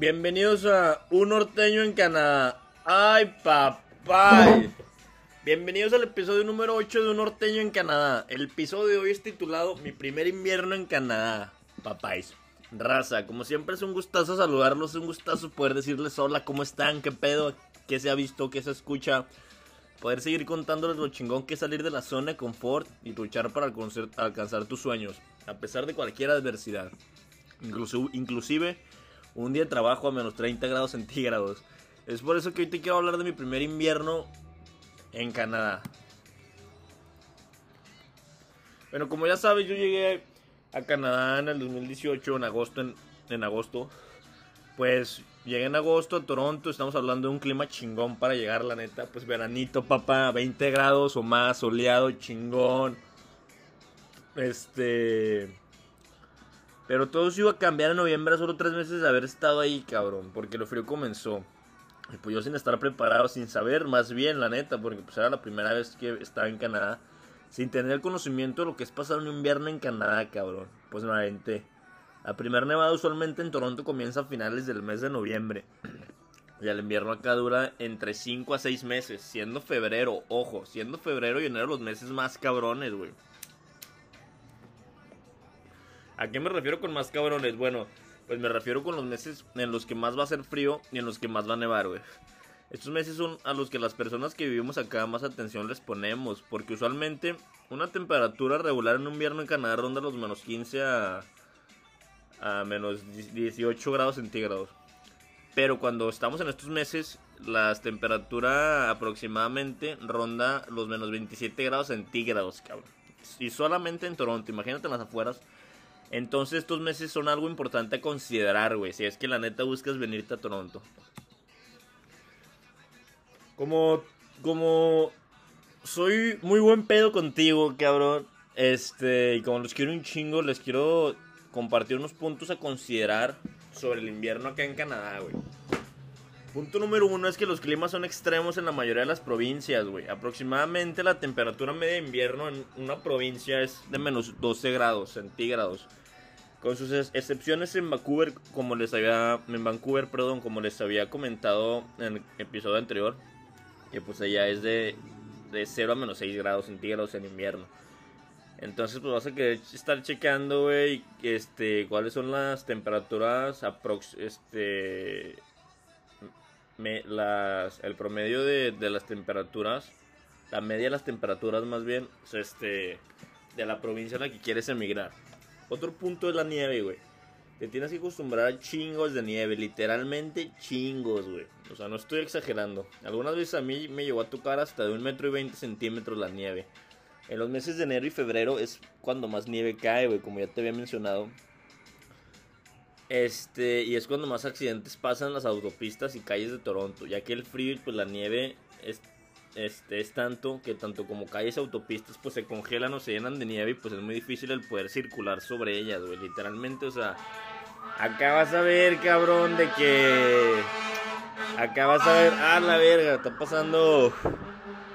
Bienvenidos a Un Norteño en Canadá. ¡Ay, papá! Bienvenidos al episodio número 8 de Un Norteño en Canadá. El episodio de hoy es titulado Mi primer invierno en Canadá. Papáis. Raza, como siempre es un gustazo saludarlos, es un gustazo poder decirles hola, ¿cómo están? ¿Qué pedo? ¿Qué se ha visto? ¿Qué se escucha? Poder seguir contándoles lo chingón que es salir de la zona de confort y luchar para alcanzar tus sueños, a pesar de cualquier adversidad. inclusive un día de trabajo a menos 30 grados centígrados. Es por eso que hoy te quiero hablar de mi primer invierno en Canadá. Bueno, como ya sabes, yo llegué a Canadá en el 2018, en agosto, en, agosto. Pues llegué en agosto a Toronto, estamos hablando de un clima chingón para llegar, la neta. Pues veranito, papá, 20 grados o más, soleado, chingón. Este... Pero todo se iba a cambiar en noviembre, solo tres meses de haber estado ahí, cabrón. Porque lo frío comenzó. Y pues yo sin estar preparado, sin saber más bien, la neta, porque pues era la primera vez que estaba en Canadá. Sin tener el conocimiento de lo que es pasar un invierno en Canadá, cabrón. Pues me. La primera nevada usualmente en Toronto comienza a finales del mes de noviembre. Y el invierno acá dura entre 5 a 6 meses. Siendo febrero, ojo, siendo febrero y enero los meses más cabrones, güey. ¿A qué me refiero con más cabrones? Bueno, pues me refiero con los meses en los que más va a ser frío y en los que más va a nevar, güey. Estos meses son a los que las personas que vivimos acá más atención les ponemos, porque usualmente una temperatura regular en un invierno en Canadá ronda los menos 15 a, a menos 18 grados centígrados. Pero cuando estamos en estos meses, la temperatura aproximadamente ronda los menos 27 grados centígrados, cabrón. Y solamente en Toronto, imagínate en las afueras entonces estos meses son algo importante a considerar, güey. Si es que la neta buscas venirte a Toronto. Como, como soy muy buen pedo contigo, cabrón. Este, y como los quiero un chingo, les quiero compartir unos puntos a considerar sobre el invierno acá en Canadá, güey. Punto número uno es que los climas son extremos en la mayoría de las provincias, güey. Aproximadamente la temperatura media de invierno en una provincia es de menos 12 grados centígrados. Con sus excepciones en Vancouver, como les había en Vancouver, perdón, como les había comentado en el episodio anterior, que pues allá es de, de 0 a menos 6 grados centígrados en invierno. Entonces, pues vas a querer estar checando, güey, este, cuáles son las temperaturas aprox este el promedio de, de, las temperaturas, la media de las temperaturas más bien, este, de la provincia en la que quieres emigrar. Otro punto es la nieve, güey. Te tienes que acostumbrar a chingos de nieve, literalmente chingos, güey. O sea, no estoy exagerando. Algunas veces a mí me llegó a tocar hasta de un metro y veinte centímetros la nieve. En los meses de enero y febrero es cuando más nieve cae, güey, como ya te había mencionado. Este, y es cuando más accidentes pasan en las autopistas y calles de Toronto, ya que el frío y pues la nieve es este, es tanto que tanto como calles autopistas pues se congelan o se llenan de nieve y pues es muy difícil el poder circular sobre ellas, güey. Literalmente, o sea, acá vas a ver, cabrón, de que... Acá vas a ver, ah, la verga, está pasando...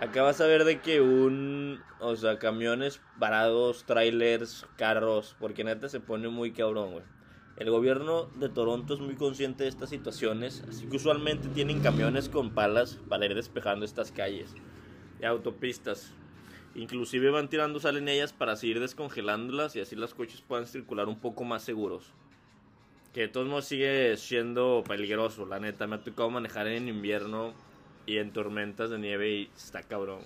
Acá vas a ver de que un... O sea, camiones parados, trailers, carros, porque neta se pone muy cabrón, güey. El gobierno de Toronto es muy consciente de estas situaciones, así que usualmente tienen camiones con palas para ir despejando estas calles y autopistas. Inclusive van tirando sal en ellas para seguir descongelándolas y así los coches puedan circular un poco más seguros. Que de todos modos sigue siendo peligroso, la neta. Me ha tocado manejar en invierno y en tormentas de nieve y está cabrón,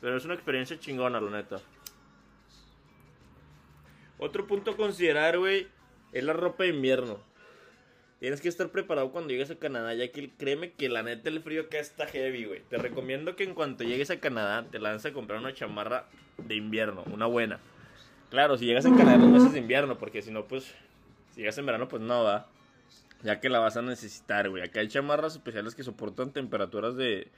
Pero es una experiencia chingona, la neta. Otro punto a considerar, güey, es la ropa de invierno. Tienes que estar preparado cuando llegues a Canadá, ya que créeme que la neta el frío acá está heavy, güey. Te recomiendo que en cuanto llegues a Canadá te lances a comprar una chamarra de invierno, una buena. Claro, si llegas a Canadá no meses de invierno, porque si no, pues, si llegas en verano, pues no va. Ya que la vas a necesitar, güey. Acá hay chamarras especiales que soportan temperaturas de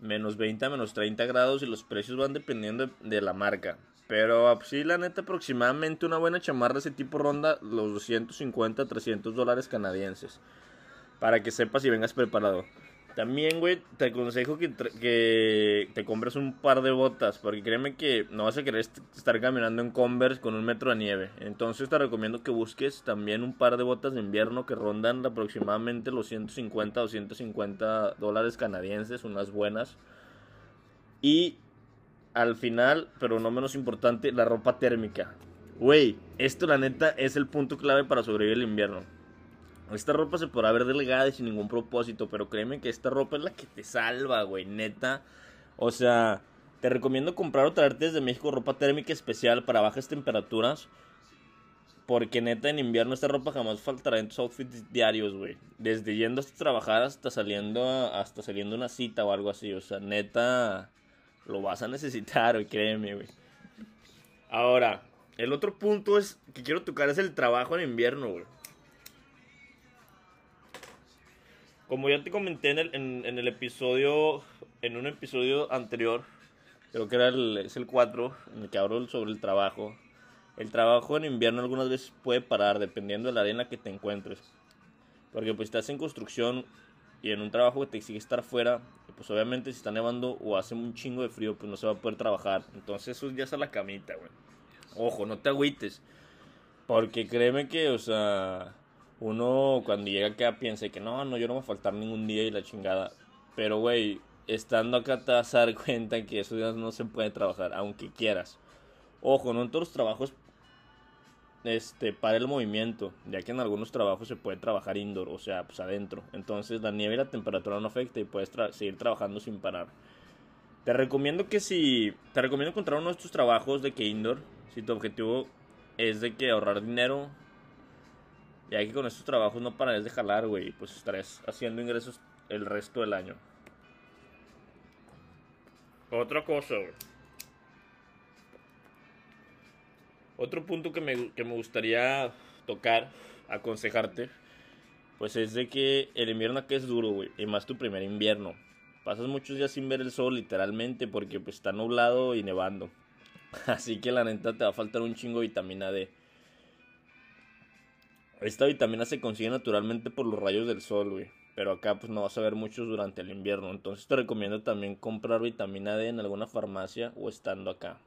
menos 20 a menos 30 grados y los precios van dependiendo de la marca. Pero ah, sí, la neta, aproximadamente una buena chamarra de ese tipo ronda los 250 300 dólares canadienses. Para que sepas y vengas preparado. También, güey, te aconsejo que, que te compres un par de botas, porque créeme que no vas a querer estar caminando en Converse con un metro de nieve. Entonces te recomiendo que busques también un par de botas de invierno que rondan aproximadamente los 150 o 150 dólares canadienses, unas buenas. Y al final, pero no menos importante, la ropa térmica. Güey, esto la neta es el punto clave para sobrevivir el invierno. Esta ropa se podrá ver delgada y sin ningún propósito, pero créeme que esta ropa es la que te salva, güey, neta. O sea, te recomiendo comprar o traerte desde México ropa térmica especial para bajas temperaturas. Porque neta en invierno esta ropa jamás faltará en tus outfits diarios, güey. Desde yendo a trabajar hasta saliendo hasta saliendo una cita o algo así. O sea, neta lo vas a necesitar, güey, créeme, güey. Ahora, el otro punto es que quiero tocar es el trabajo en invierno, güey. Como ya te comenté en el, episodio, en un episodio anterior, creo que era el, es el 4, en el que hablo sobre el trabajo. El trabajo en invierno algunas veces puede parar dependiendo de la área en la que te encuentres. Porque pues estás en construcción y en un trabajo que te exige estar fuera, pues obviamente si está nevando o hace un chingo de frío, pues no se va a poder trabajar. Entonces esos días a la camita, güey. Ojo, no te agüites. Porque créeme que, o sea, uno cuando llega acá piensa que no, no, yo no voy a faltar ningún día y la chingada. Pero, güey, estando acá te vas a dar cuenta que esos días no se puede trabajar, aunque quieras. Ojo, no en todos los trabajos este, para el movimiento, ya que en algunos trabajos se puede trabajar indoor, o sea, pues adentro. Entonces la nieve y la temperatura no afecta y puedes seguir trabajando sin parar. Te recomiendo que si, te recomiendo encontrar uno de estos trabajos de que indoor, si tu objetivo es de que ahorrar dinero, ya que con estos trabajos no parares de jalar, güey, pues estarás haciendo ingresos el resto del año. Otra cosa, güey. Otro punto que me, que me gustaría tocar, aconsejarte, pues es de que el invierno aquí es duro, güey, y más tu primer invierno. Pasas muchos días sin ver el sol, literalmente, porque pues está nublado y nevando. Así que la neta te va a faltar un chingo de vitamina D. Esta vitamina se consigue naturalmente por los rayos del sol, güey. Pero acá pues no vas a ver muchos durante el invierno. Entonces te recomiendo también comprar vitamina D en alguna farmacia o estando acá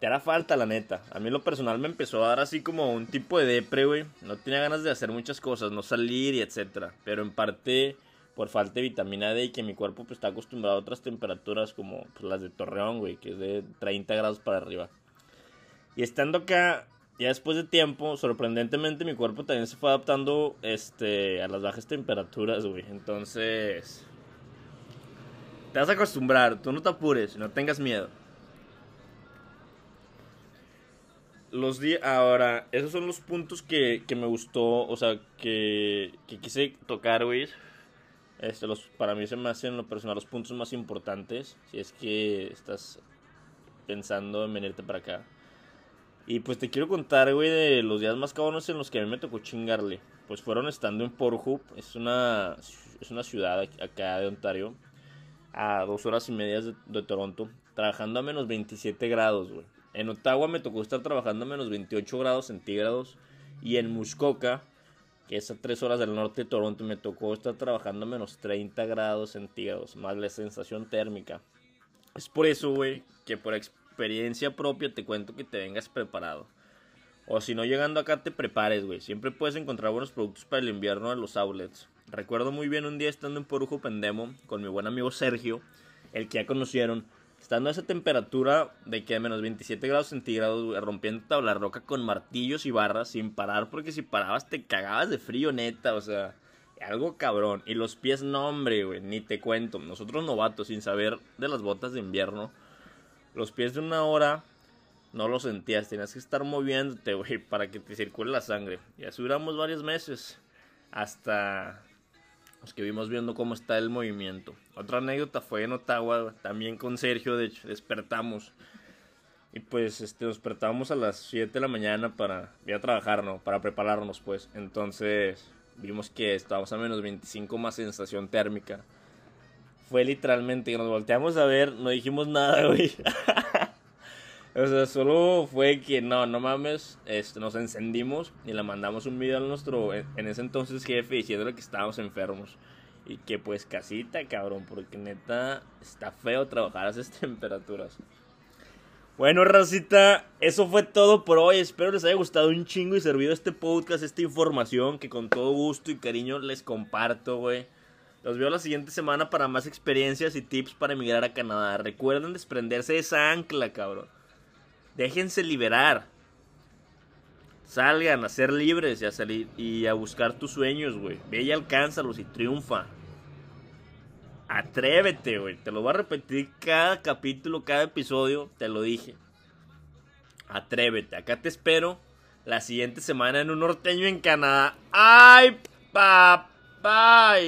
te hará falta, la neta. A mí lo personal me empezó a dar así como un tipo de depre, güey. No tenía ganas de hacer muchas cosas, no salir y etcétera. Pero en parte por falta de vitamina D y que mi cuerpo pues está acostumbrado a otras temperaturas como pues, las de Torreón, güey, que es de 30 grados para arriba. Y estando acá, ya después de tiempo, sorprendentemente mi cuerpo también se fue adaptando este, a las bajas temperaturas, güey. Entonces, te vas a acostumbrar, tú no te apures, no tengas miedo. los días ahora esos son los puntos que, que me gustó o sea que, que quise tocar güey este los para mí se me hacen lo personal los puntos más importantes si es que estás pensando en venirte para acá y pues te quiero contar güey de los días más cabones en los que a mí me tocó chingarle pues fueron estando en Porthope es una es una ciudad acá de Ontario a dos horas y media de, de Toronto trabajando a menos 27 grados güey en Ottawa me tocó estar trabajando a menos 28 grados centígrados. Y en Muskoka, que es a 3 horas del norte de Toronto, me tocó estar trabajando a menos 30 grados centígrados. Más la sensación térmica. Es por eso, güey, que por experiencia propia te cuento que te vengas preparado. O si no, llegando acá te prepares, güey. Siempre puedes encontrar buenos productos para el invierno en los outlets. Recuerdo muy bien un día estando en Porujo Pendemo con mi buen amigo Sergio, el que ya conocieron estando a esa temperatura de que menos 27 grados centígrados, rompiendo tabla roca con martillos y barras sin parar, porque si parabas te cagabas de frío, neta, o sea, algo cabrón. Y los pies, no, hombre, güey, ni te cuento. Nosotros novatos, sin saber de las botas de invierno, los pies de una hora no los sentías, tenías que estar moviéndote, güey, para que te circule la sangre. Y así duramos varios meses, hasta los que vimos viendo cómo está el movimiento. Otra anécdota fue en Ottawa, también con Sergio, de hecho, despertamos. Y pues este, nos despertábamos a las 7 de la mañana para ir a trabajar, ¿no? Para prepararnos, pues. Entonces vimos que estábamos a menos 25 más sensación térmica. Fue literalmente que nos volteamos a ver, no dijimos nada, güey. O sea, solo fue que no, no mames, este, nos encendimos y le mandamos un video a nuestro, en ese entonces jefe, diciéndole que estábamos enfermos. Y que pues casita, cabrón, porque neta está feo trabajar a esas temperaturas. Bueno, racita, eso fue todo por hoy. Espero les haya gustado un chingo y servido este podcast, esta información que con todo gusto y cariño les comparto, güey. Los veo la siguiente semana para más experiencias y tips para emigrar a Canadá. Recuerden desprenderse de esa ancla, cabrón. Déjense liberar. Salgan a ser libres y a salir y a buscar tus sueños, güey. Ve y alcánzalos y triunfa. Atrévete, güey. Te lo voy a repetir cada capítulo, cada episodio. Te lo dije. Atrévete. Acá te espero la siguiente semana en un norteño en Canadá. ¡Ay, papá!